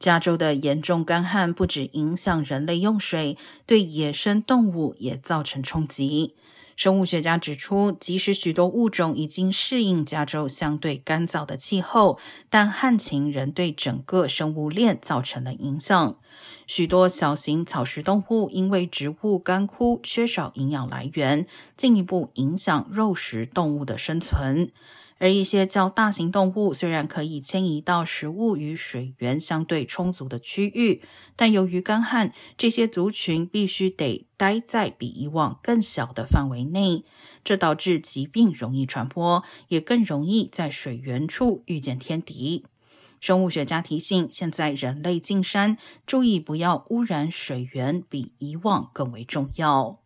加州的严重干旱不止影响人类用水，对野生动物也造成冲击。生物学家指出，即使许多物种已经适应加州相对干燥的气候，但旱情仍对整个生物链造成了影响。许多小型草食动物因为植物干枯、缺少营养来源，进一步影响肉食动物的生存。而一些较大型动物虽然可以迁移到食物与水源相对充足的区域，但由于干旱，这些族群必须得待在比以往更小的范围内，这导致疾病容易传播，也更容易在水源处遇见天敌。生物学家提醒，现在人类进山，注意不要污染水源，比以往更为重要。